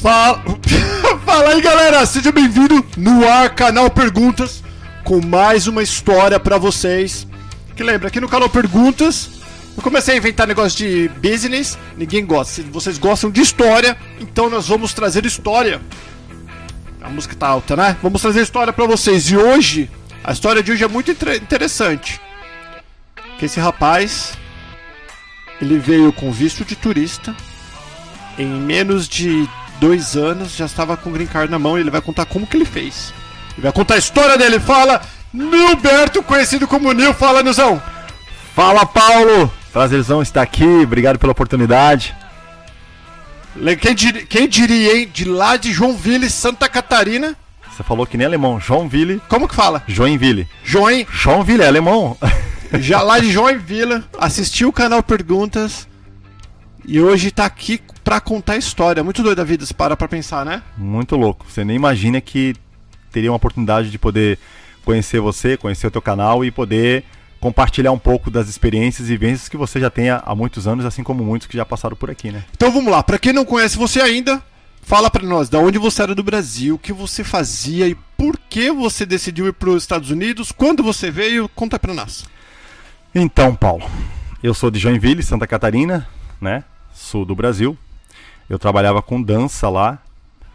Fala, Fala aí galera, seja bem-vindo no ar, canal Perguntas, com mais uma história pra vocês. Que lembra, aqui no canal Perguntas, eu comecei a inventar negócio de business, ninguém gosta. Se vocês gostam de história, então nós vamos trazer história. A música tá alta, né? Vamos trazer história pra vocês. E hoje, a história de hoje é muito inter- interessante. Que esse rapaz, ele veio com visto de turista. Em menos de dois anos, já estava com o green card na mão e ele vai contar como que ele fez. Ele vai contar a história dele. Fala, Nilberto, conhecido como Nil. Fala, Nilzão. Fala Paulo! Prazerzão estar aqui, obrigado pela oportunidade. Quem, dir- quem diria, hein? De lá de Joinville, Santa Catarina. Você falou que nem alemão, Joinville, Como que fala? Joinville. Join, Joinville é alemão? já lá de Joinville, assistiu o canal Perguntas e hoje tá aqui pra contar a história. Muito doido a vida, se para pra pensar, né? Muito louco. Você nem imagina que teria uma oportunidade de poder conhecer você, conhecer o teu canal e poder compartilhar um pouco das experiências e vivências que você já tem há muitos anos, assim como muitos que já passaram por aqui, né? Então vamos lá, pra quem não conhece você ainda, fala pra nós, da onde você era do Brasil, o que você fazia e por que você decidiu ir pros Estados Unidos, quando você veio, conta pra nós. Então, Paulo, eu sou de Joinville, Santa Catarina, né? Sul do Brasil. Eu trabalhava com dança lá,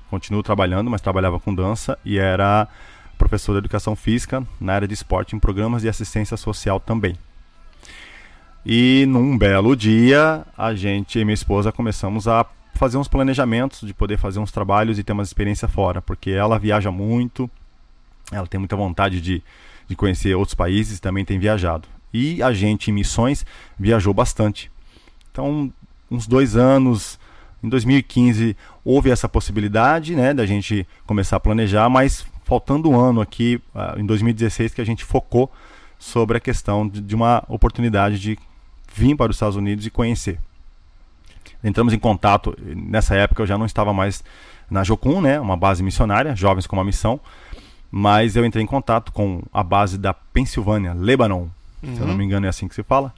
continuo trabalhando, mas trabalhava com dança e era professor de educação física na área de esporte em programas de assistência social também. E num belo dia, a gente e minha esposa começamos a fazer uns planejamentos de poder fazer uns trabalhos e ter uma experiência fora, porque ela viaja muito, ela tem muita vontade de, de conhecer outros países, também tem viajado. E a gente em missões viajou bastante. Então, uns dois anos, em 2015 houve essa possibilidade, né, da gente começar a planejar, mas faltando um ano aqui, ah, em 2016, que a gente focou sobre a questão de, uma oportunidade de vir para os Estados Unidos e conhecer. Entramos em contato, nessa época eu já não estava mais na Jocum, né, uma base missionária, Jovens com uma Missão, mas eu entrei em contato com a base da Pensilvânia, Lebanon, se eu não me engano é assim que se fala.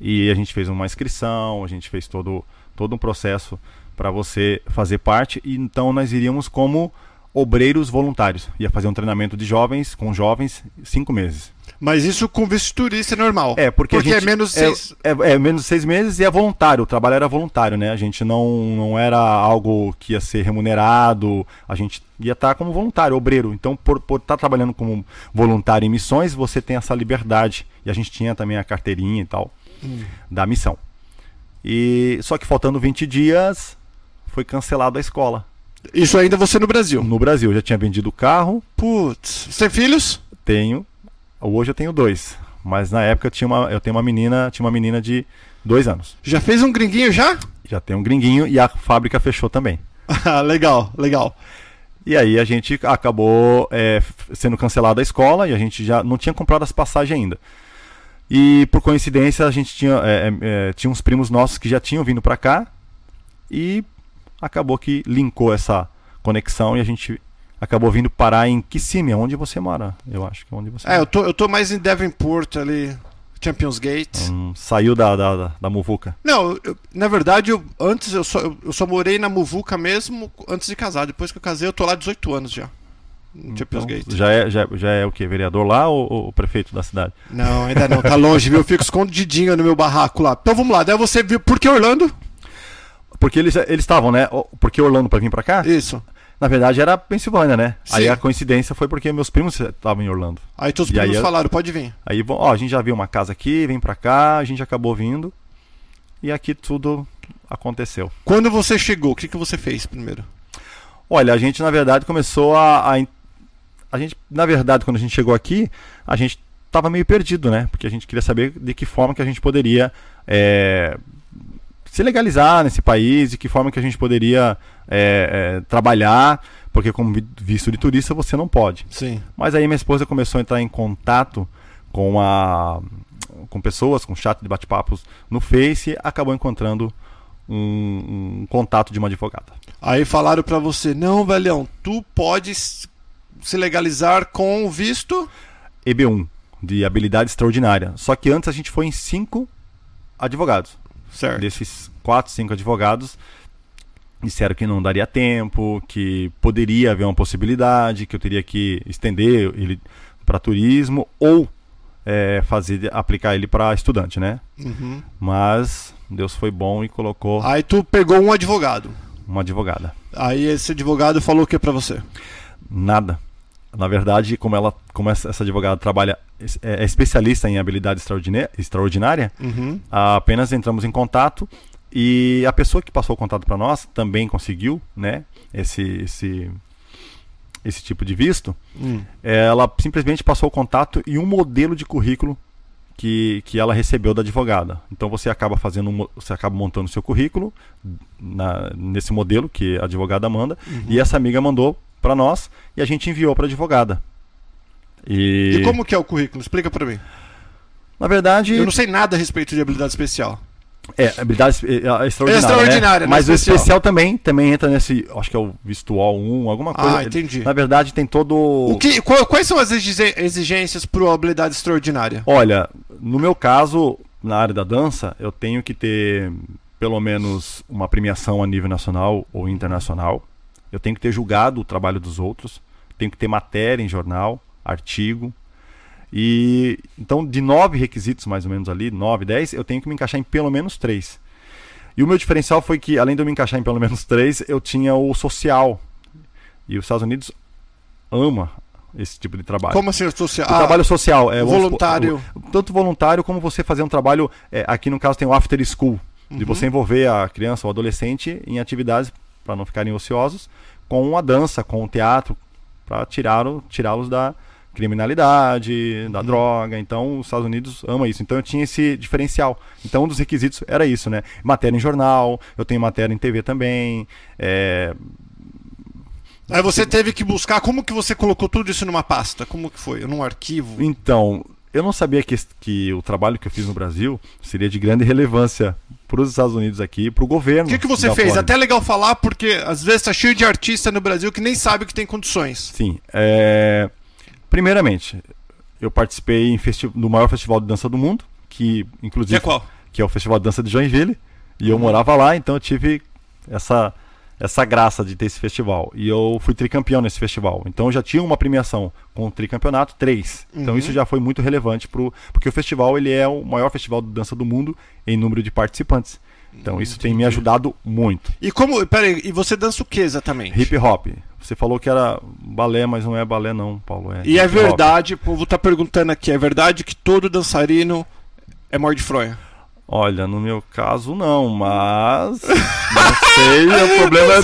E a gente fez uma inscrição, a gente fez todo, todo um processo para você fazer parte. E então nós iríamos como obreiros voluntários. Ia fazer um treinamento de jovens, com jovens, cinco meses. Mas isso com visto de turista é normal. É, porque, a gente, é menos é, seis... é, é menos de seis meses e é voluntário. O trabalho era voluntário, né? A gente não, não era algo que ia ser remunerado. A gente ia estar como voluntário, obreiro. Então, por por estar trabalhando como voluntário em missões, você tem essa liberdade. E a gente tinha também a carteirinha e tal da missão. E só que faltando 20 dias, foi cancelado a escola Isso ainda você no Brasil. no Brasil. Eu já tinha vendido o carro, Putz, você tem filhos? tenho. Hoje eu tenho dois. Mas na época eu tinha uma, eu tenho uma menina, tinha uma menina de dois anos. Já fez um gringuinho já? Já tem um gringuinho e a fábrica fechou também. Ah, legal, legal. E aí a gente acabou é, sendo cancelada a escola e a gente já não tinha comprado as passagens ainda. E por coincidência a gente tinha, é, é, é, tinha uns primos nossos que já tinham vindo para cá e acabou que linkou essa conexão e a gente acabou vindo parar em Kissimmee, onde você mora, eu acho que é onde você É, eu tô, eu tô mais em Devonport ali, Champions Gate. Hum, saiu da, da, da, da muvuca. Não, eu- na verdade, eu, antes eu só, eu, eu só morei na Muvuca mesmo antes de casar. Depois que eu casei, eu tô lá 18 anos já. Champions Então, Gate. já, é, já, já é o que? Vereador lá ou, ou o prefeito da cidade? Não, ainda não, tá longe, viu? Eu fico escondidinho no meu barraco lá. Então vamos lá, daí você viu. Por que Orlando? Porque eles eles estavam, né? Porque Orlando para vir para cá? Isso. Na verdade era Pensilvânia, né? Sim. Aí a coincidência foi porque meus primos estavam em Orlando. Aí todos os aí primos eu- falaram, pode vir. Aí, bom, ó, a gente já viu uma casa aqui, vem pra cá, a gente acabou vindo. E aqui tudo aconteceu. Quando você chegou, o que, que você fez primeiro? Olha, a gente na verdade começou a, a, a gente, na verdade, quando a gente chegou aqui, a gente tava meio perdido, né? Porque a gente queria saber de que forma que a gente poderia é, se legalizar nesse país, de que forma que a gente poderia é, é, trabalhar, porque como vi- visto de turista você não pode. Sim. Mas aí minha esposa começou a entrar em contato com a com pessoas, com chat de bate-papos no Face e acabou encontrando um, um contato de uma advogada. Aí falaram pra você, não, velhão, tu podes se legalizar com o visto. EB1, de habilidade extraordinária. Só que antes a gente foi em cinco advogados. Certo. Desses quatro, cinco advogados, disseram que não daria tempo, que poderia haver uma possibilidade, que eu teria que estender ele para turismo ou é, fazer aplicar ele para estudante, né? Uhum. Mas Deus foi bom e colocou Aí tu pegou um advogado. uma advogada. Aí esse advogado falou o que pra você? Nada. Na verdade, como ela, como essa, essa advogada trabalha é, é especialista em habilidade extraordinária, Uhum. apenas entramos em contato e a pessoa que passou o contato para nós também conseguiu, né, esse esse esse tipo de visto. Hum. Ela simplesmente passou o contato e um modelo de currículo que, que ela recebeu da advogada. Então você acaba fazendo você acaba montando o seu currículo na- nesse modelo que a advogada manda e essa amiga mandou para nós e a gente enviou para a advogada. E, E como que é o currículo? Explica pra mim. na verdade Eu não sei nada a respeito de habilidade especial. É, habilidade é, é extraordinária. extraordinária, né? não Mas especial. o especial também, também entra nesse. Acho que é o Vistual 1, alguma coisa. Ah, entendi. Na verdade, tem todo. O que, quais são as exigências para habilidade extraordinária? Olha, no meu caso, na área da dança, eu tenho que ter pelo menos uma premiação a nível nacional ou internacional. Eu tenho que ter julgado o trabalho dos outros. Tenho que ter matéria em jornal, artigo. E então, de nove requisitos, mais ou menos ali, nove, dez, eu tenho que me encaixar em pelo menos três. E o meu diferencial foi que, além de eu me encaixar em pelo menos três, eu tinha o social. E os Estados Unidos ama esse tipo de trabalho. Como assim, social? O trabalho social é supor, voluntário. o- tanto voluntário como você fazer um trabalho. é, aqui no caso tem o after school, de Uhum. você envolver a criança ou adolescente em atividades para não ficarem ociosos, com a dança, com o teatro, para tirá-lo- tirá-los da criminalidade, da droga. Então, os Estados Unidos ama isso. Então, eu tinha esse diferencial. Então, um dos requisitos era isso, né? Matéria em jornal, eu tenho matéria em TV também. é, Aí você teve que buscar, como que você colocou tudo isso numa pasta? Como que foi? Num arquivo? Então, eu não sabia que, que o trabalho que eu fiz no Brasil seria de grande relevância para os Estados Unidos aqui, para o governo. O que, que você fez? Flórida. Até é legal falar, porque às vezes tá cheio de artista no Brasil que nem sabe que tem condições. Sim. é, Primeiramente, eu participei em festi- no maior festival de dança do mundo, que Que inclusive é qual? que é o Festival de Dança de Joinville, e eu morava lá, então eu tive essa essa graça de ter esse festival. E eu fui tricampeão nesse festival. Então eu já tinha uma premiação com o tricampeonato, três. Então Uhum. isso já foi muito relevante pro porque o festival ele é o maior festival de dança do mundo em número de participantes. Então isso tem me ajudado muito. E como. Peraí, e você dança o que exatamente? Hip hop. Você falou que era balé, mas não é balé não, Paulo. É E é verdade, o povo tá perguntando aqui, é verdade que todo dançarino é morde fronha? Olha, no meu caso não, mas não sei, o problema é,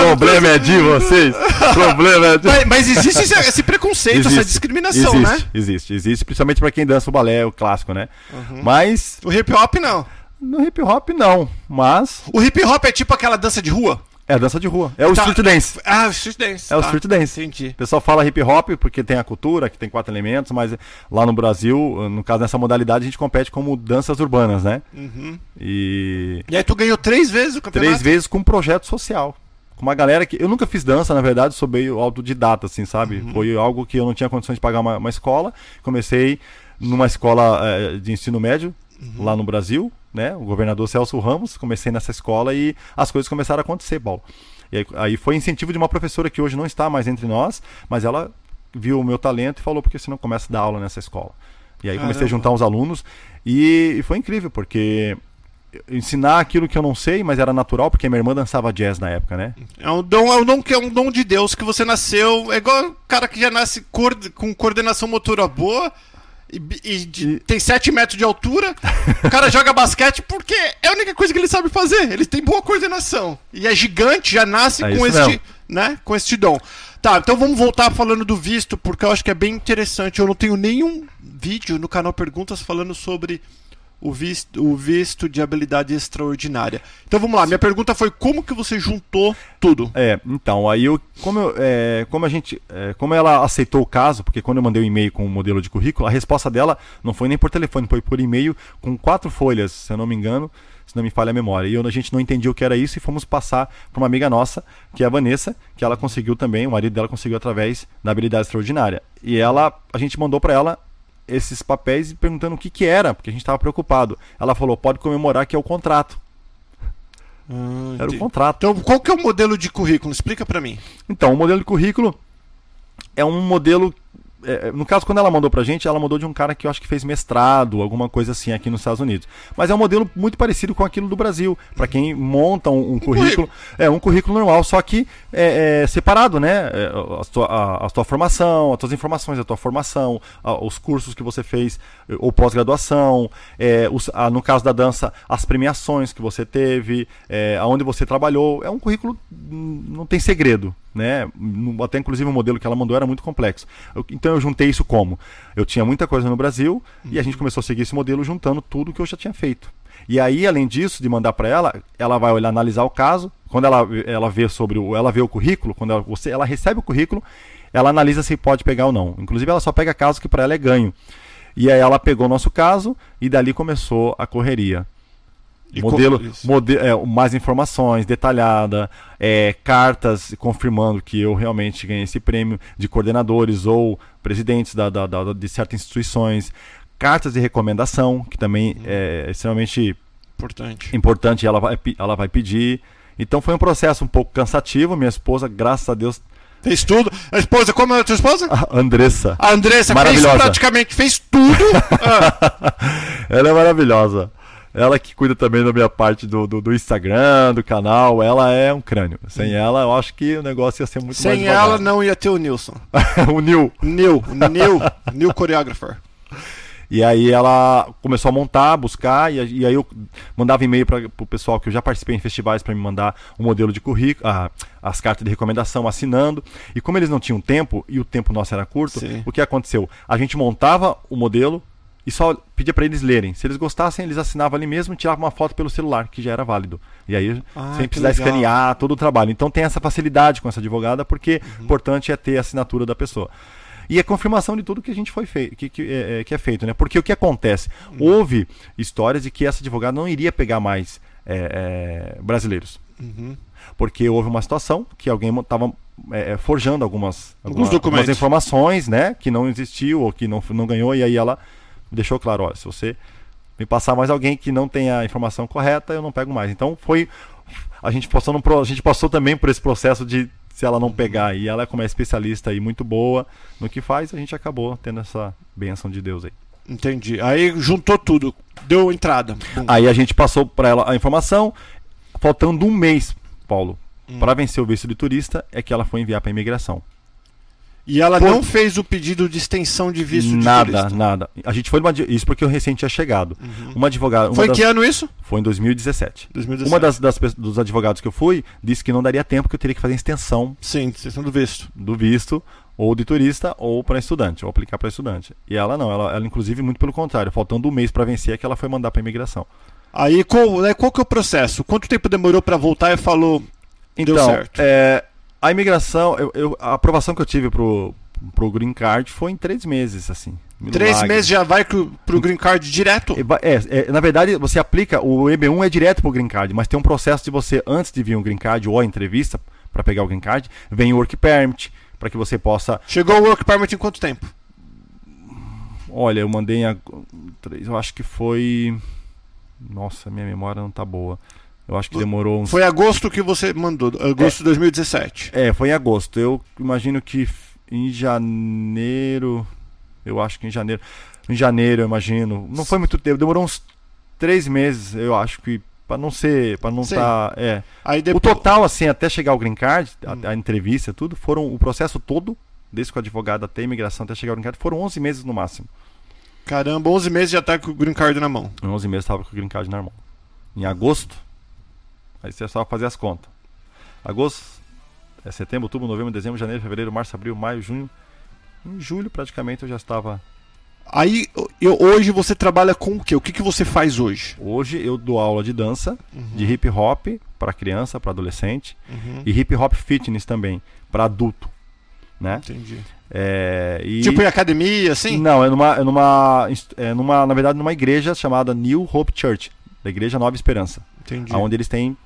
problema é de vocês. Problema é de Mas, mas existe esse, esse preconceito, essa discriminação, existe, né? Existe, existe, principalmente pra quem dança o balé, o clássico, né? Uhum. Mas O hip hop não. no hip hop não, mas O hip hop é tipo aquela dança de rua? É dança de rua, é o Tá. street dance. Ah, o street dance. É o tá. street dance. Entendi. O pessoal fala hip hop porque tem a cultura, que tem quatro elementos, mas lá no Brasil, no caso dessa modalidade, a gente compete como danças urbanas, né? Uhum. E E aí tu ganhou três vezes o campeonato? três vezes com um projeto social. Com uma galera que. Eu nunca fiz dança, na verdade, sou meio autodidata, assim, sabe? Uhum. Foi algo que eu não tinha condições de pagar uma, uma escola. Comecei numa escola eh, de ensino médio, Uhum. lá no Brasil, né? O governador Celso Ramos. Comecei nessa escola e as coisas começaram a acontecer, Paulo. E aí, aí foi incentivo de uma professora que hoje não está mais entre nós, mas ela viu o meu talento e falou: porque você não começa a dar aula nessa escola? E aí comecei Caramba. a juntar uns alunos e, e foi incrível, porque ensinar aquilo que eu não sei, mas era natural, porque minha irmã dançava jazz na época, né? É um dom, é um dom que é um dom de Deus que você nasceu. É igual o cara que já nasce com coordenação motora boa e, e de- tem 7 metros de altura. o cara joga basquete porque é a única coisa que ele sabe fazer. Ele tem boa coordenação. E é gigante, já nasce É com este, mesmo. né, com este dom. Tá, então vamos voltar falando do visto, porque eu acho que é bem interessante. Eu não tenho nenhum vídeo no canal Perguntas falando sobre o visto, o visto de habilidade extraordinária. Então vamos lá, minha pergunta foi como que você juntou tudo? É, então, aí eu, como, eu, é, como a gente, é, como ela aceitou o caso, porque quando eu mandei o e-mail com o modelo de currículo, a resposta dela não foi nem por telefone, foi por e-mail com quatro folhas, se eu não me engano, se não me falha a memória. E eu, a gente não entendia o que era isso e fomos passar para uma amiga nossa, que é a Vanessa, que ela conseguiu também, o marido dela conseguiu através da habilidade extraordinária. E ela, a gente mandou para ela esses papéis e perguntando o que que era, porque a gente estava preocupado. Ela falou: "Pode comemorar que é o contrato". Ah, Era o contrato. Então, qual que é o modelo de currículo? Explica pra mim. Então, o modelo de currículo é um modelo. É, no caso, quando ela mandou pra gente, ela mandou de um cara que eu acho que fez mestrado, alguma coisa assim aqui nos Estados Unidos. Mas é um modelo muito parecido com aquilo do Brasil. Pra quem monta um, um currículo. É um currículo normal, só que é, é separado, né? É, A tua, a, a tua formação, as tuas informações da tua formação, a- os cursos que você fez, eh, ou pós-graduação, é, a- no caso da dança, as premiações que você teve, é, aonde você trabalhou. É um currículo, não tem segredo, né? Até inclusive o modelo que ela mandou era muito complexo. Eu- então eu juntei isso como? Eu tinha muita coisa no Brasil e a gente começou a seguir esse modelo juntando tudo que eu já tinha feito. E aí, além disso, de mandar para ela, ela vai olhar, analisar o caso. Quando ela, ela vê sobre o, ela vê o currículo, quando ela, você, ela recebe o currículo, ela analisa se pode pegar ou não. Inclusive, ela só pega caso que para ela é ganho. E aí ela pegou o nosso caso e dali começou a correria. E modelo, mode- é, mais informações, detalhada, é, cartas confirmando que eu realmente ganhei esse prêmio de coordenadores ou presidentes da, da- da- de certas instituições, cartas de recomendação, que também é extremamente Importante. importante, ela vai, ela vai pedir. Então foi um processo um pouco cansativo. Minha esposa, graças a Deus, Fez tudo. A esposa, como é a tua esposa? a Andressa, A Andressa fez praticamente, fez tudo. Ah, ela é maravilhosa. Ela que cuida também da minha parte do, do, do Instagram, do canal, ela é um crânio. Sem ela, eu acho que o negócio ia ser muito mais sem ela não ia ter o Nilson. o Nil. Nil, Nil, Nil Choreographer. E aí ela começou a montar, buscar, e, a- e aí eu mandava e-mail para o pessoal que eu já participei em festivais para me mandar um modelo de currículo, ah, as cartas de recomendação assinando. E como eles não tinham tempo, e o tempo nosso era curto, Sim. o que aconteceu? A gente montava o modelo e só pedia para eles lerem. Se eles gostassem, eles assinavam ali mesmo e tiravam uma foto pelo celular, que já era válido. E aí, Ah, sem precisar legal. escanear todo o trabalho. Então tem essa facilidade com essa advogada, porque o importante é ter a assinatura da pessoa. E a confirmação de tudo que a gente foi feito, que, que, é, é, que é feito, né? Porque o que acontece? Houve histórias de que essa advogada não iria pegar mais é, é, brasileiros. Uhum. Porque houve uma situação que alguém estava forjando algumas, Alguns alguma- documentos. algumas informações, né? Que não existiu ou que não, não ganhou, e aí ela deixou claro, olha, se você me passar mais alguém que não tenha a informação correta, eu não pego mais. Então foi. A gente passou, pro- a gente passou também por esse processo de se ela não pegar e ela, como é especialista e muito boa no que faz, a gente acabou tendo essa benção de Deus aí. Entendi. Aí juntou tudo, deu entrada. Bum. Aí a gente passou para ela a informação, faltando um mês, Paulo, Hum. para vencer o visto de turista, é que ela foi enviar para imigração. E ela Pô. não fez o pedido de extensão de visto de nada, turista. nada. A gente foi numa, isso porque eu recente tinha chegado. Uma advogada, uma Foi em das- que ano isso? foi em 2017. 2017. Uma das, das dos advogados que eu fui disse que não daria tempo que eu teria que fazer extensão Sim, extensão do visto. do visto ou de turista ou para estudante, ou aplicar para estudante. E ela não, ela, ela inclusive muito pelo contrário, faltando um mês para vencer é que ela foi mandar para imigração. Aí qual, né, qual que é o processo? Quanto tempo demorou pra voltar e falou Então, deu certo? é, a imigração, eu- eu- a aprovação que eu tive pro, pro green card foi em três meses, assim. Três Milagre. meses já vai pro, pro green card direto? É, é, na verdade, você aplica, o EB1 é direto pro green card, mas tem um processo de você, antes de vir um green card ou a entrevista para pegar o green card, vem o work permit, para que você possa. Chegou o work permit em quanto tempo? Olha, eu mandei em. Eu acho que foi. Nossa, minha memória não tá boa. Eu acho que demorou uns. Foi agosto que você mandou, agosto de 2017. É, foi em agosto. Eu imagino que em janeiro. Eu acho que em janeiro. Em janeiro, eu imagino. Não foi muito tempo, demorou uns três meses, eu acho que. Pra não ser. para não estar. é. Aí O depois, total, assim, até chegar ao green card, a, Hum. a entrevista, tudo, foram. O processo todo, desde que o advogado até a imigração até chegar ao green card, foram 11 meses no máximo. caramba, 11 meses já tá com o green card na mão. Em 11 meses estava com o green card na mão. Em agosto, aí você só fazer as contas. Agosto, é setembro, outubro, novembro, dezembro, janeiro, fevereiro, março, abril, maio, junho. Em julho, praticamente, eu já estava. Aí, eu, hoje você trabalha com o quê? O que, que você faz hoje? Hoje eu dou aula de dança, de hip hop para criança, para adolescente Uhum. e hip hop fitness também para adulto, né? Entendi. É, e... Tipo em academia, assim? Não, é numa, é numa, é numa, na verdade, numa igreja chamada New Hope Church, da Igreja Nova Esperança, Entendi. onde eles têm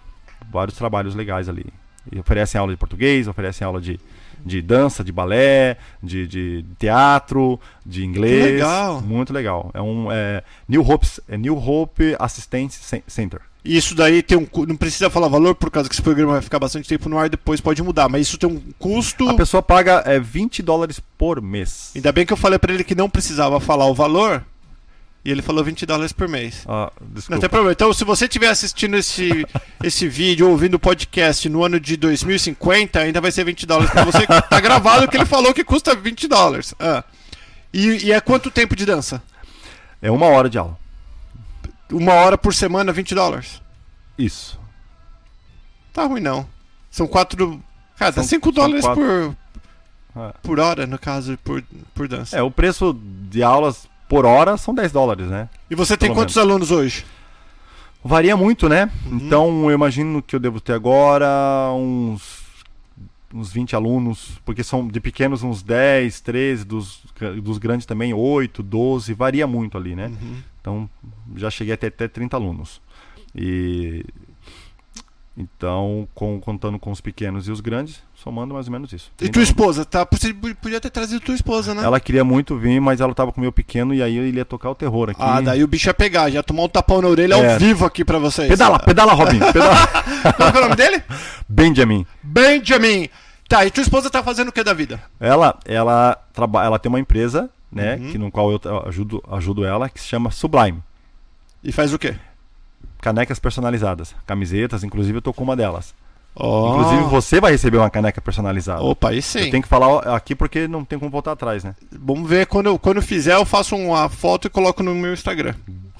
vários trabalhos legais ali. E oferecem aula de português, oferecem aula de, de dança, de balé, de, de teatro, de inglês. legal. Muito legal. É um é, New Hope, é New Hope Assistance Cen- Center. E isso daí tem um. Não precisa falar valor, por causa que esse programa vai ficar bastante tempo no ar, depois pode mudar. Mas isso tem um custo. A pessoa paga é, 20 dólares por mês. Ainda bem que eu falei pra ele que não precisava falar o valor. E ele falou 20 dólares por mês. Ah, Não desculpa. tem problema. Então, se você estiver assistindo esse, esse vídeo ou ouvindo o podcast no ano de 2050, ainda vai ser 20 dólares pra você. Tá gravado que ele falou que custa 20 dólares. Ah. E, e é quanto tempo de dança? É uma hora de aula. Uma hora por semana, 20 dólares. Isso. Tá ruim não. São quatro. Cara, dá São- 5 são dólares quatro. por, É. por hora, no caso, por, por dança. É, o preço de aulas por hora são 10 dólares, né? E você tem pelo quantos alunos hoje? Varia muito, né? Uhum. Então eu imagino que eu devo ter agora uns, uns 20 alunos, porque são de pequenos uns 10, 13, dos, dos grandes também 8, 12, varia muito ali, né? Uhum. Então já cheguei até, até 30 alunos. E então, com- contando com os pequenos e os grandes, somando mais ou menos isso. E 30 tua esposa? Tá, você podia ter trazido tua esposa, né? Ela queria muito vir, mas ela tava com o meu pequeno e aí ele ia tocar o terror aqui. Ah, daí o bicho ia pegar, já tomar um tapão na orelha ao É. vivo aqui pra vocês. Pedala, pedala, Robin, pedala. Qual é o nome dele? Benjamin. Benjamin. Tá, e tua esposa tá fazendo o que da vida? Ela, ela, traba, ela tem uma empresa, né, Uhum. que, no qual eu ajudo, ajudo ela, que se chama Sublime. E faz o quê? Canecas personalizadas, camisetas, inclusive eu tô com uma delas. Oh. Inclusive você vai receber uma caneca personalizada. Opa, aí sim. Eu tenho que falar aqui porque não tem como voltar atrás, né? Vamos ver quando eu, quando eu fizer, eu faço uma foto e coloco no meu Instagram.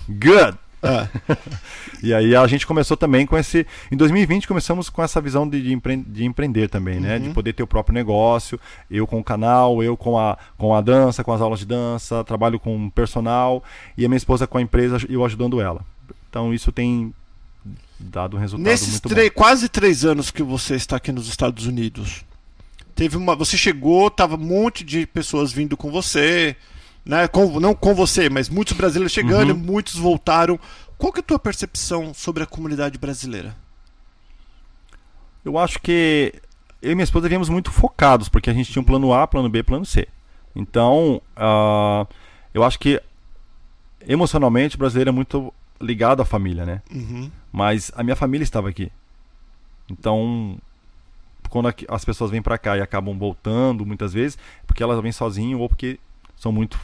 Good! Ah, E aí a gente começou também com esse. Em 2020 começamos com essa visão de, de, empre- de empreender também, né? De Uhum. poder ter o próprio negócio, eu com o canal, eu com a, com a dança, com as aulas de dança, trabalho com personal e a minha esposa com a empresa e eu ajudando ela. Então isso tem dado um resultado Nesses muito três- quase três anos que você está aqui nos Estados Unidos, teve uma. Você chegou, tava um monte de pessoas vindo com você, né? Com- não com você, mas muitos brasileiros chegando, Uhum. muitos voltaram. Qual que é a tua percepção sobre a comunidade brasileira? bom. Eu acho que eu e minha esposa viemos muito focados, porque a gente tinha um plano A, plano B, plano C. Então, ah, eu acho que emocionalmente o brasileiro é muito ligado à família, né? Uhum. Mas a minha família estava aqui. Então, quando as pessoas vêm pra cá e acabam voltando muitas vezes, porque elas vêm sozinhas ou porque são muito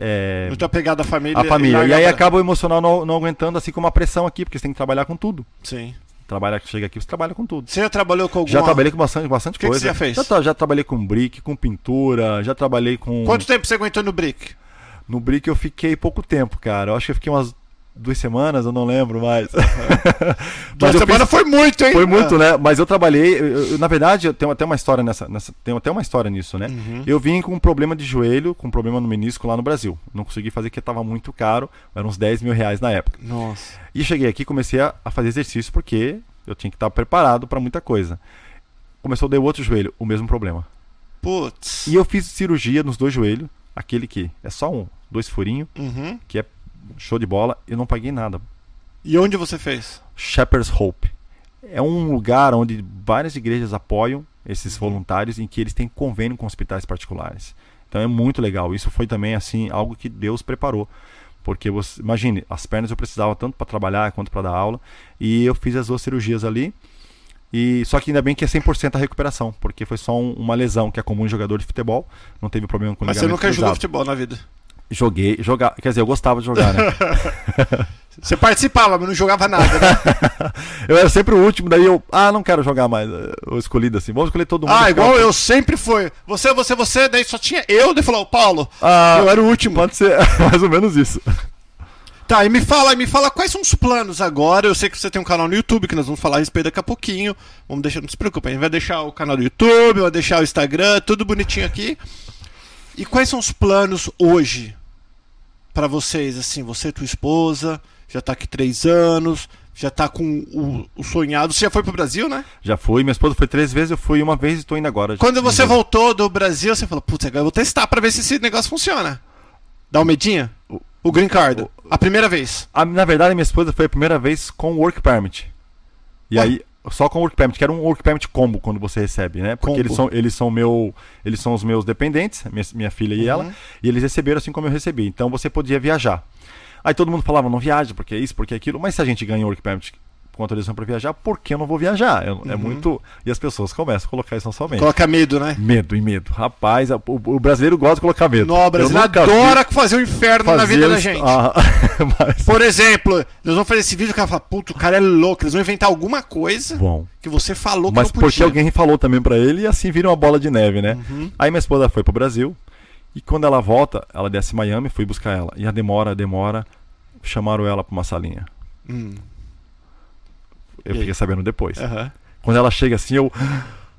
é, Muito apegado à família. a família. E larga aí pra- acaba o emocional não, não aguentando, assim como a pressão aqui, porque você tem que trabalhar com tudo. Sim. Trabalha, chega aqui, você trabalha com tudo. Você já trabalhou com alguma... Já trabalhei com bastante, bastante O que que coisa. você já fez? Já, já trabalhei com brick, com pintura, já trabalhei com. Quanto tempo você aguentou no Brick? No brick eu fiquei pouco tempo, cara. Eu acho que eu fiquei umas duas semanas, eu não lembro mais. Duas eu semanas foi muito, hein? Foi muito, Ah. né? Mas eu trabalhei, eu- eu- na verdade, eu tenho até uma história nessa, nessa tenho até uma história nisso, né? Uhum. Eu vim com um problema de joelho, com um problema no menisco lá no Brasil. Não consegui fazer porque estava muito caro, eram uns 10 mil reais na época. Nossa. E cheguei aqui e comecei a, a fazer exercício porque eu tinha que estar preparado para muita coisa. Começou a dar o outro joelho, o mesmo problema. Putz. E eu fiz cirurgia nos dois joelhos, aquele que é só um, dois furinhos, Uhum. que é show de bola, eu não paguei nada. E onde você fez? Shepherd's Hope. É um lugar onde várias igrejas apoiam esses Uhum. voluntários em que eles têm convênio com hospitais particulares. Então é muito legal. Isso foi também assim algo que Deus preparou. Porque você, imagine, as pernas eu precisava tanto para trabalhar quanto para dar aula, e eu fiz as duas cirurgias ali. E só que ainda bem que é 100% a recuperação, porque foi só um- uma lesão que é comum em jogador de futebol, não teve problema com Mas você nunca jogou cruzado. futebol na vida. Joguei, jogar, quer dizer, eu gostava de jogar, né? Você participava, mas não jogava nada, né? Eu era sempre o último, daí eu, ah, não quero jogar mais. Eu escolhido assim, vamos escolher todo mundo. ah, igual eu sempre fui. Você, você, você, daí só tinha eu, daí falou, Paulo, Ah, eu era o último. Pode ser mais ou menos isso. Tá, e me fala, me fala quais são os planos agora. Eu sei que você tem um canal no YouTube que nós vamos falar a respeito daqui a pouquinho. Vamos deixar, não se preocupe, a gente vai deixar o canal do YouTube, vai deixar o Instagram, tudo bonitinho aqui. E quais são os planos hoje pra vocês, assim, você e tua esposa, já tá aqui três anos, já tá com o, o sonhado. Você já foi pro Brasil, né? Já fui, minha esposa foi três vezes, eu fui uma vez e tô indo agora. Quando você voltou do Brasil, você falou, putz, agora eu vou testar pra ver se esse negócio funciona. Dá um medinho? O- O Green Card. A primeira vez. A- na verdade, minha esposa foi a primeira vez com work permit. E Ué? aí, só com work permit, que era um work permit combo quando você recebe, né? Porque Combo. eles são, eles são meu, eles são os meus dependentes, minha, minha filha e Uhum. ela, e eles receberam assim como eu recebi. Então você podia viajar. Aí todo mundo falava, não viaja, porque é isso, porque é aquilo. Mas se a gente ganha work permit com autorização para viajar, por que eu não vou viajar? Eu, É muito. E as pessoas começam a colocar isso na sua mente. Coloca medo, né? Medo e medo. Rapaz, o, o brasileiro gosta de colocar medo. Não, o brasileiro nunca vi adora fazer o inferno na fazer vida da gente. Ah, mas... Por exemplo, nós vamos fazer esse vídeo, o cara fala, puto, o cara é louco, eles vão inventar alguma coisa Bom. que você falou que Mas não podia. porque alguém falou também pra ele e assim vira uma bola de neve, né? Uhum. Aí minha esposa foi pro Brasil e quando ela volta, ela desce em Miami, fui buscar ela. E a demora, demora, chamaram ela pra uma salinha. Hum, Eu E fiquei sabendo depois. aham. Quando ela chega assim, eu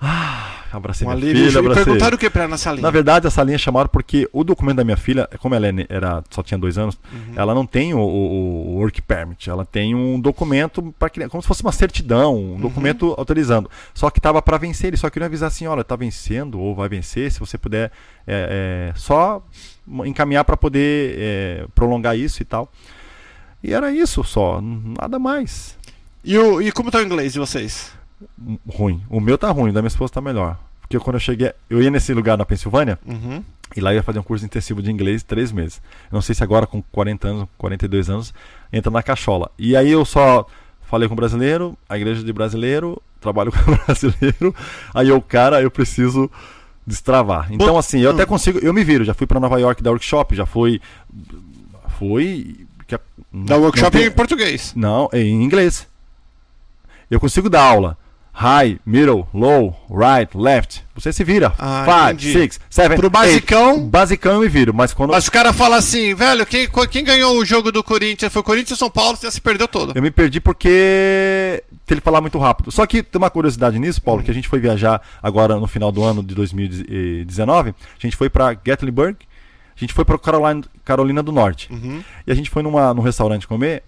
ah, abracei minha alívio. filha, E abracei. perguntaram o que pra ela na salinha? Na verdade, essa linha chamaram porque o documento da minha filha, como ela é era, só tinha dois anos, Uhum. ela não tem o, o- o work permit, ela tem um documento para como se fosse uma certidão, um Uhum. documento autorizando. Só que estava para vencer, ele só queria avisar assim, olha, está vencendo ou vai vencer, se você puder é, é, só encaminhar para poder é, prolongar isso e tal. E era isso só, nada mais. E, o, e como tá o inglês de vocês? Ruim. O meu tá ruim, o da minha esposa tá melhor. Porque quando eu cheguei, eu ia nesse lugar na Pensilvânia, Uhum. e lá eu ia fazer um curso intensivo de inglês três meses. Eu não sei se agora com 40 anos, 42 anos, entra na cachola. E aí eu só falei com brasileiro, a igreja de brasileiro, trabalho com brasileiro. Aí eu, cara, eu preciso destravar. Então assim, eu até hum. consigo, eu me viro, já fui para Nova York dar workshop, já fui fui que a- Da não workshop tem- em português. não, é em inglês. Eu consigo dar aula. High, middle, low, right, left. Você se vira. Ah, Five, entendi. six, seven, Pro eight. basicão- Basicão eu me viro, mas quando Mas o cara fala assim, velho, quem, quem ganhou o jogo do Corinthians? Foi o Corinthians e São Paulo, você já se perdeu todo. eu me perdi porque ele falar muito rápido. Só que tem uma curiosidade nisso, Paulo, que a gente foi viajar agora no final do ano de 2019. A gente foi para Gatlinburg, a gente foi para Carolina, Carolina do Norte. Uhum. E a gente foi numa, num restaurante comer.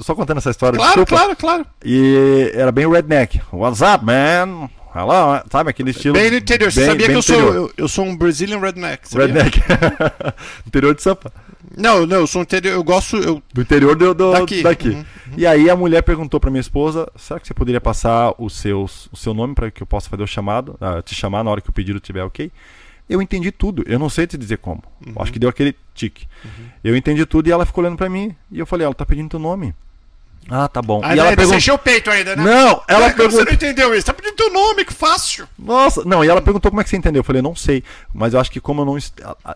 Só contando essa história, Claro, desculpa. claro, claro. E era bem redneck. What's up, man? Hello, sabe aquele estilo. Bem no interior. Você bem- sabia bem que eu sou, eu, eu sou um Brazilian redneck? sabia? Redneck. interior de Sampa. Não, não, eu sou um interior. Eu gosto. Eu, Do interior do, do- Daqui. daqui. Uhum, E aí a mulher perguntou pra minha esposa: será que você poderia passar o seu, o seu nome para que eu possa fazer o chamado, ah, te chamar na hora que o pedido estiver ok? Eu entendi tudo. Eu não sei te dizer como. Uhum. Acho que deu aquele tique. Eu entendi tudo e ela ficou olhando pra mim. E eu falei: ela tá pedindo teu nome. Ah, tá bom. Aí e ela você perguntou. encheu o peito ainda, né? Não, ela Você perguntou. não entendeu isso? Tá pedindo teu nome, que fácil. Nossa, não, e ela perguntou como é que você entendeu. Eu falei, não sei. Mas eu acho que como eu não.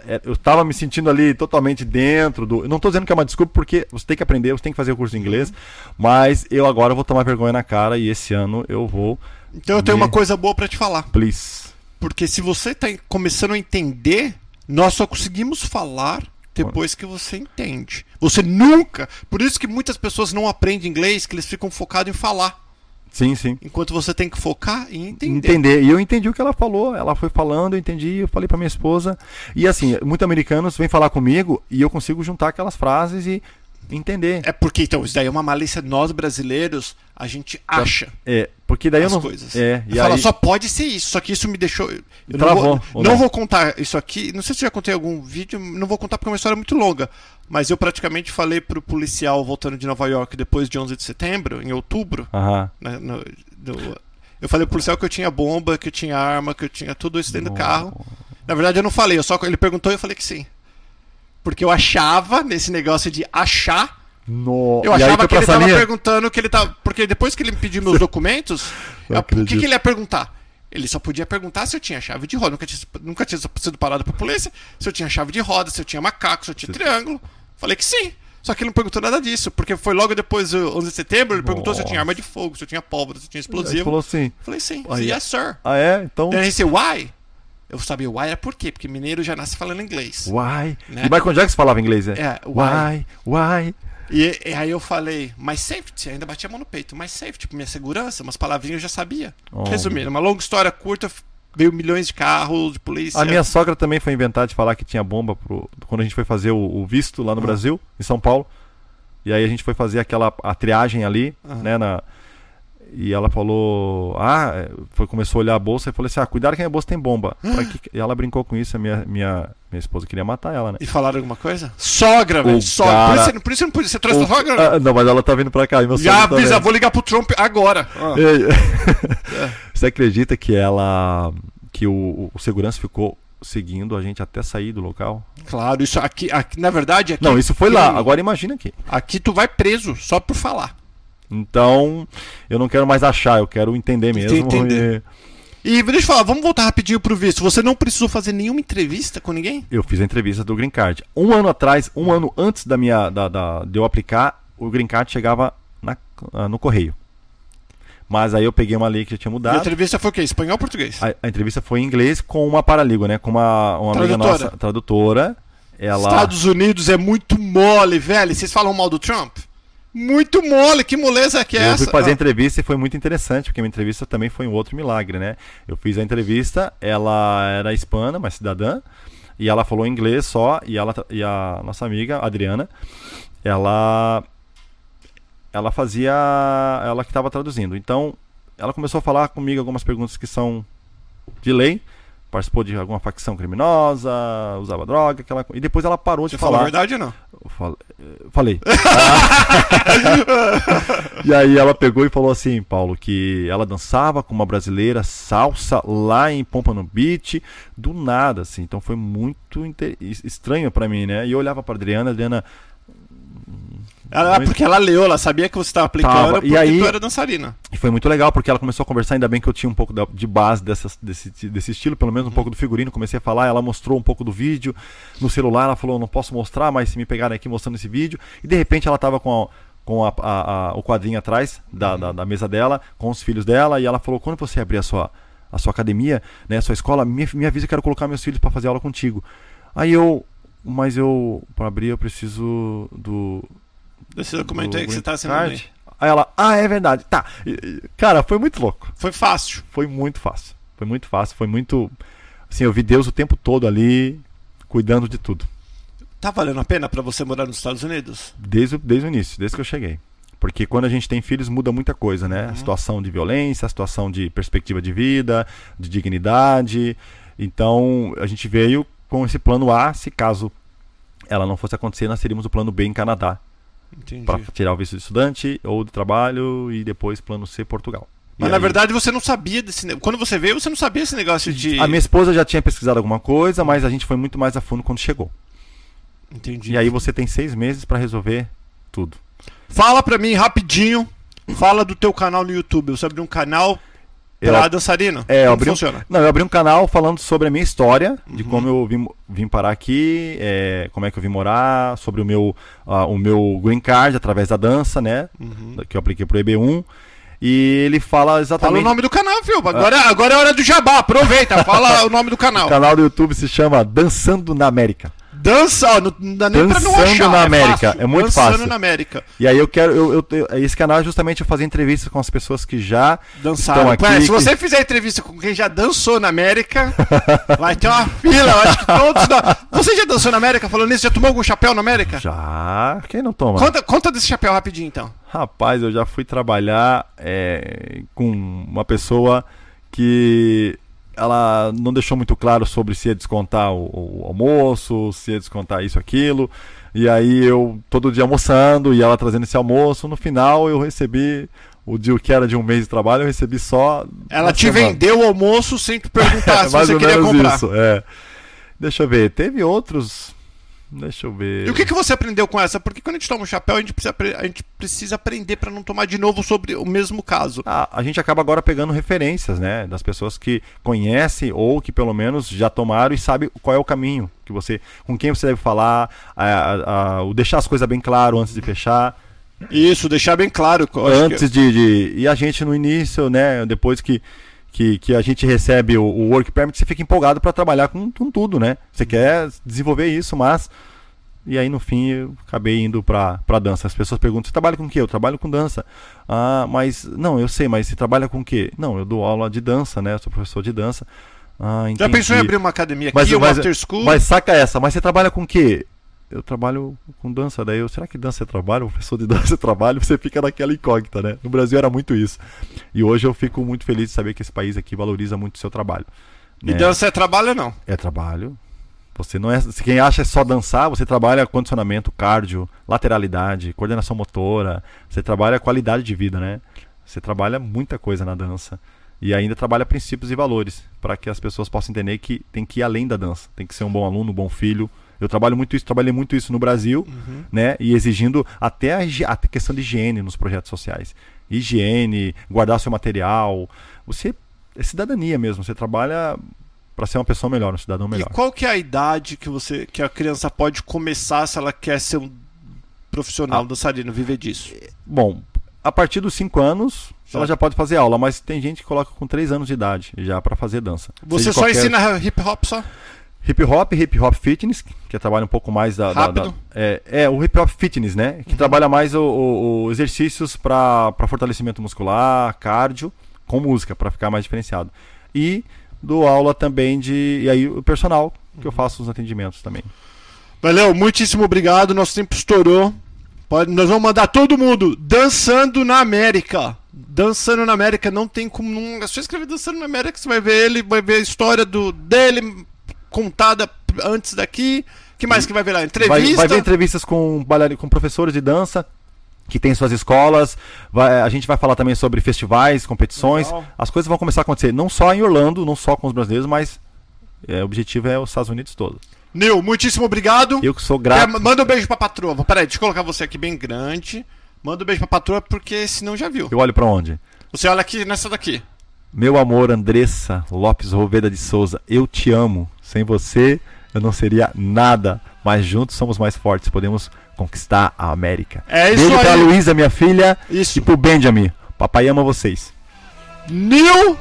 é, Eu tava me sentindo ali totalmente dentro do. Eu não tô dizendo que é uma desculpa, porque você tem que aprender, você tem que fazer o curso de inglês. Mas eu agora vou tomar vergonha na cara e esse ano eu vou. Então eu tenho Me- uma coisa boa pra te falar. Please. Porque se você tá em- começando a entender, nós só conseguimos falar depois que você entende. Você nunca. Por isso que muitas pessoas não aprendem inglês, que eles ficam focados em falar. Sim, sim. Enquanto você tem que focar em entender. Entender. E eu entendi o que ela falou. Ela foi falando, eu entendi, eu falei pra minha esposa. E assim, muitos americanos vêm falar comigo e eu consigo juntar aquelas frases e entender. É porque, então, isso daí é uma malícia. Nós brasileiros, a gente acha É, porque daí as eu não. coisas. É, e Fala, aí. só pode ser isso. Só que isso me deixou. Eu não, Travou, vou, ou não não? vou contar isso aqui. Não sei se eu já contei algum vídeo. Não vou contar porque é uma história muito longa. Mas eu praticamente falei pro policial voltando de Nova York depois de 11 de setembro, em outubro. Aham. né, no- no- eu falei pro policial que eu tinha bomba, que eu tinha arma, que eu tinha tudo isso dentro do carro. Na verdade, eu não falei. Eu só, ele perguntou e eu falei que sim. Porque eu achava, nesse negócio de achar, No... eu aí achava que ele tava salinha? perguntando que ele tava. Porque depois que ele me pediu meus documentos, eu- o que, que ele ia perguntar? Ele só podia perguntar se eu tinha chave de roda. Nunca tinha, nunca tinha sido parado pra polícia. Se eu tinha chave de roda, se eu tinha macaco, se eu tinha triângulo. Falei que sim. Só que ele não perguntou nada disso. Porque foi logo depois do 11 de setembro. Ele perguntou se eu tinha arma de fogo, se eu tinha pólvora, se eu tinha Aí explosivo. falou assim. Falei sim. Aí- yes, sir. Ah, é? Então. Then he said, why? Eu sabia why era por quê? Porque mineiro já nasce falando inglês. Why? Né? E Michael Jackson falava inglês, né? É, Why? Why? E, e aí eu falei, my safety, ainda bati a mão no peito, my safety, tipo, minha segurança, umas palavrinhas eu já sabia. Oh. Resumindo, uma longa história curta, veio milhões de carros, de polícia. A minha sogra também foi inventar de falar que tinha bomba pro... quando a gente foi fazer o, o visto lá no Ah. Brasil, em São Paulo. E aí a gente foi fazer aquela a triagem ali, Ah. né, na e ela falou, ah, é, foi, começou a olhar a bolsa e falou assim, ah, cuidado que a minha bolsa tem bomba. Pra que- E ela brincou com isso, a minha, minha, minha esposa queria matar ela, né? E falaram alguma coisa? Sogra, velho, sogra. cara- Por, isso, você- por isso você não podia, você trouxe O- a sogra? Ah, não, mas ela tá vindo pra cá. E meu Já sogro também. avisa, vou ligar pro Trump agora. Ah. É. Você acredita que ela. que o, o segurança ficou seguindo a gente até sair do local? Claro, isso aqui, aqui na verdade, aqui, Não, isso foi lá. Agora imagina aqui. aqui tu vai preso só por falar. Então, eu não quero mais achar, eu quero entender mesmo. Entender. E... e deixa eu falar, vamos voltar rapidinho pro visto. Você não precisou fazer nenhuma entrevista com ninguém? Eu fiz a entrevista do Green Card. Um ano atrás, um ano antes da minha, da, da de eu aplicar, o Green Card chegava na, no correio. Mas aí eu peguei uma lei que já tinha mudado. E a entrevista foi o quê? Espanhol ou português? A, a, entrevista foi em inglês com uma paralígua, né? Com uma, uma amiga nossa, tradutora. Ela... Estados Unidos é muito mole, velho. Vocês falam mal do Trump? Muito mole, que moleza que é eu essa? Eu fui fazer ah. entrevista e foi muito interessante, porque a minha entrevista também foi um outro milagre, né? Eu fiz a entrevista, ela era hispana, mas cidadã, e ela falou inglês só, e, ela, e a nossa amiga, Adriana, ela ela fazia. Ela que estava traduzindo. Então, ela começou a falar comigo algumas perguntas que são de lei. Participou de alguma facção criminosa, usava droga, aquela E depois ela parou Você de falar. Falou a verdade ou não? Falei. falei. e aí ela pegou e falou assim, Paulo, que ela dançava com uma brasileira salsa lá em Pompano Beach, do nada, assim. Então foi muito estranho para mim, né? E eu olhava para Adriana, Adriana ela, muito... Porque ela leu, ela sabia que você estava aplicando Tava. e aí, tu era dançarina. E foi muito legal, porque ela começou a conversar, ainda bem que eu tinha um pouco de base dessas, desse, desse estilo, pelo menos um uhum. pouco do figurino. Comecei a falar, ela mostrou um pouco do vídeo no celular, ela falou, não posso mostrar, mas se me pegarem aqui mostrando esse vídeo. E de repente ela estava com a, com a, a, a, o quadrinho atrás da, uhum. da, da, mesa dela, com os filhos dela, e ela falou: quando você abrir a sua, a sua academia, né, a sua escola, me, me avisa que eu quero colocar meus filhos para fazer aula contigo. Aí eu, mas eu, para abrir, eu preciso do, Desse documento aí que você tá assinando aí. Aí ela, ah, é verdade. Tá. Cara, foi muito louco. Foi fácil. Foi muito fácil. Foi muito fácil. Foi muito. Assim, eu vi Deus o tempo todo ali, cuidando de tudo. Tá valendo a pena para você morar nos Estados Unidos? Desde, desde o início, desde que eu cheguei. Porque quando a gente tem filhos muda muita coisa, né? Uhum. A situação de violência, a situação de perspectiva de vida, de dignidade. Então a gente veio com esse plano A, se caso ela não fosse acontecer, nós teríamos o plano B em Canadá, para tirar o visto de estudante ou de trabalho e depois plano C Portugal. Mas e na aí... verdade você não sabia desse Quando você veio, você não sabia esse negócio de. A minha esposa já tinha pesquisado alguma coisa, mas a gente foi muito mais a fundo quando chegou. Entendi. E aí você tem seis meses para resolver tudo. Fala pra mim rapidinho. Fala do teu canal no YouTube. Você abriu um canal Pra dançarino? É, eu abri um, não, eu abri um canal falando sobre a minha história, uhum. de como eu vim, vim parar aqui, é, como é que eu vim morar, sobre o meu, uh, o meu green card através da dança, né? Uhum. Que eu apliquei pro EB1. E ele fala exatamente. Fala o nome do canal, viu? Agora, ah. agora é hora do jabá, aproveita, fala o nome do canal. O canal do YouTube se chama Dançando na América. Dança, não dá nem Dançando pra não achar. na é América, é, é muito Dançando fácil. na América. E aí eu quero, eu, eu, esse canal é justamente eu fazer entrevistas com as pessoas que já dançaram. Estão aqui, se você fizer entrevista com quem já dançou na América, vai ter uma fila. Eu acho que todos. Você já dançou na América? Falando nisso, já tomou algum chapéu na América? Já. Quem não toma? Conta, conta desse chapéu rapidinho, então. Rapaz, eu já fui trabalhar é, com uma pessoa que ela não deixou muito claro sobre se ia descontar o, o, almoço, se ia descontar isso, aquilo. E aí eu, todo dia almoçando, e ela trazendo esse almoço. No final eu recebi o dia que era de um mês de trabalho, eu recebi só. Ela te semana. vendeu o almoço sem te perguntar é, se você queria comprar. Isso, é. Deixa eu ver, teve outros Deixa eu ver. E o que, que você aprendeu com essa? Porque quando a gente toma um chapéu, a gente precisa, a gente precisa aprender para não tomar de novo sobre o mesmo caso. Ah, a gente acaba agora pegando referências, né? Das pessoas que conhecem ou que pelo menos já tomaram e sabe qual é o caminho que você. com quem você deve falar, a, a, a, deixar as coisas bem claro antes de fechar. Isso, deixar bem claro. Antes que... de, de. E a gente no início, né? Depois que que, que a gente recebe o, o work permit, você fica empolgado para trabalhar com, com, tudo, né? Você quer desenvolver isso, mas e aí no fim eu acabei indo para dança. As pessoas perguntam: "Você trabalha com o quê?" Eu trabalho com dança. Ah, mas não, eu sei, mas você trabalha com o quê? Não, eu dou aula de dança, né? Eu sou professor de dança. Ah, Já pensou em abrir uma academia aqui, mas, uma mas, after school? Mas saca essa, mas você trabalha com o quê? Eu trabalho com dança. Daí eu, será que dança é trabalho? O professor de dança é trabalho? Você fica naquela incógnita, né? No Brasil era muito isso. E hoje eu fico muito feliz de saber que esse país aqui valoriza muito o seu trabalho. E né? dança é trabalho ou não? É trabalho. Você não é. Quem acha é só dançar, você trabalha condicionamento, cardio, lateralidade, coordenação motora. Você trabalha qualidade de vida, né? Você trabalha muita coisa na dança. E ainda trabalha princípios e valores, para que as pessoas possam entender que tem que ir além da dança. Tem que ser um bom aluno, um bom filho, Eu trabalho muito isso, trabalhei muito isso no Brasil, Uhum. né? E exigindo até a, a questão de higiene nos projetos sociais. Higiene, guardar seu material. Você é cidadania mesmo. Você trabalha para ser uma pessoa melhor, um cidadão melhor. E qual que é a idade que você que a criança pode começar se ela quer ser um profissional Ah. dançarino, viver disso? Bom, a partir dos 5 anos, ela Certo. já pode fazer aula, mas tem gente que coloca com 3 anos de idade já para fazer dança. Você só qualquer- ensina hip hop só? Hip hop, hip hop fitness, que trabalha um pouco mais da. da- Rápido. da- é, é, o hip hop fitness, né? Que trabalha mais o, o- o exercícios para fortalecimento muscular, cardio, com música, para ficar mais diferenciado. E dou aula também de. E aí o personal, que eu faço os atendimentos também. Valeu, muitíssimo obrigado. Nosso tempo estourou. Pode- nós vamos mandar todo mundo dançando na América. Dançando na América não tem como. Não, é só escrever dançando na América, você vai ver ele, vai ver a história do, dele contada antes daqui. que mais que vai ver lá? Entrevista. Vai, vai ver entrevistas com, com professores de dança que tem suas escolas. Vai- a gente vai falar também sobre festivais, competições. Legal. As coisas vão começar a acontecer não só em Orlando, não só com os brasileiros, mas é, o objetivo é os Estados Unidos todos. Nil, muitíssimo obrigado. Eu que sou grato. manda um beijo pra patroa. Peraí, deixa eu colocar você aqui bem grande. Manda um beijo pra patroa, porque senão já viu. Eu olho pra onde? Você olha aqui nessa daqui. Meu amor, Andressa Lopes Roveda de Souza, eu te amo. Sem você, eu não seria nada. Mas juntos somos mais fortes. Podemos conquistar a América. É isso Beijo pra aí. Luísa, minha filha, Isso. e pro Benjamin. Papai ama vocês. Nil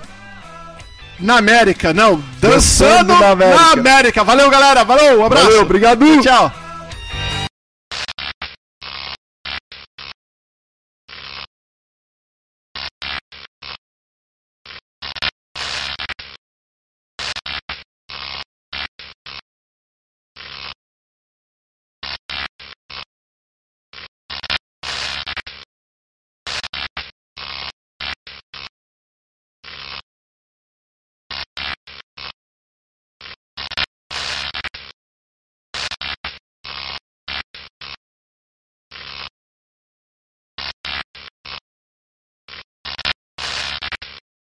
na América, não, dançando, Dançando na na América. América. Valeu, galera. Valeu, um abraço. Valeu, obrigado. Tchau.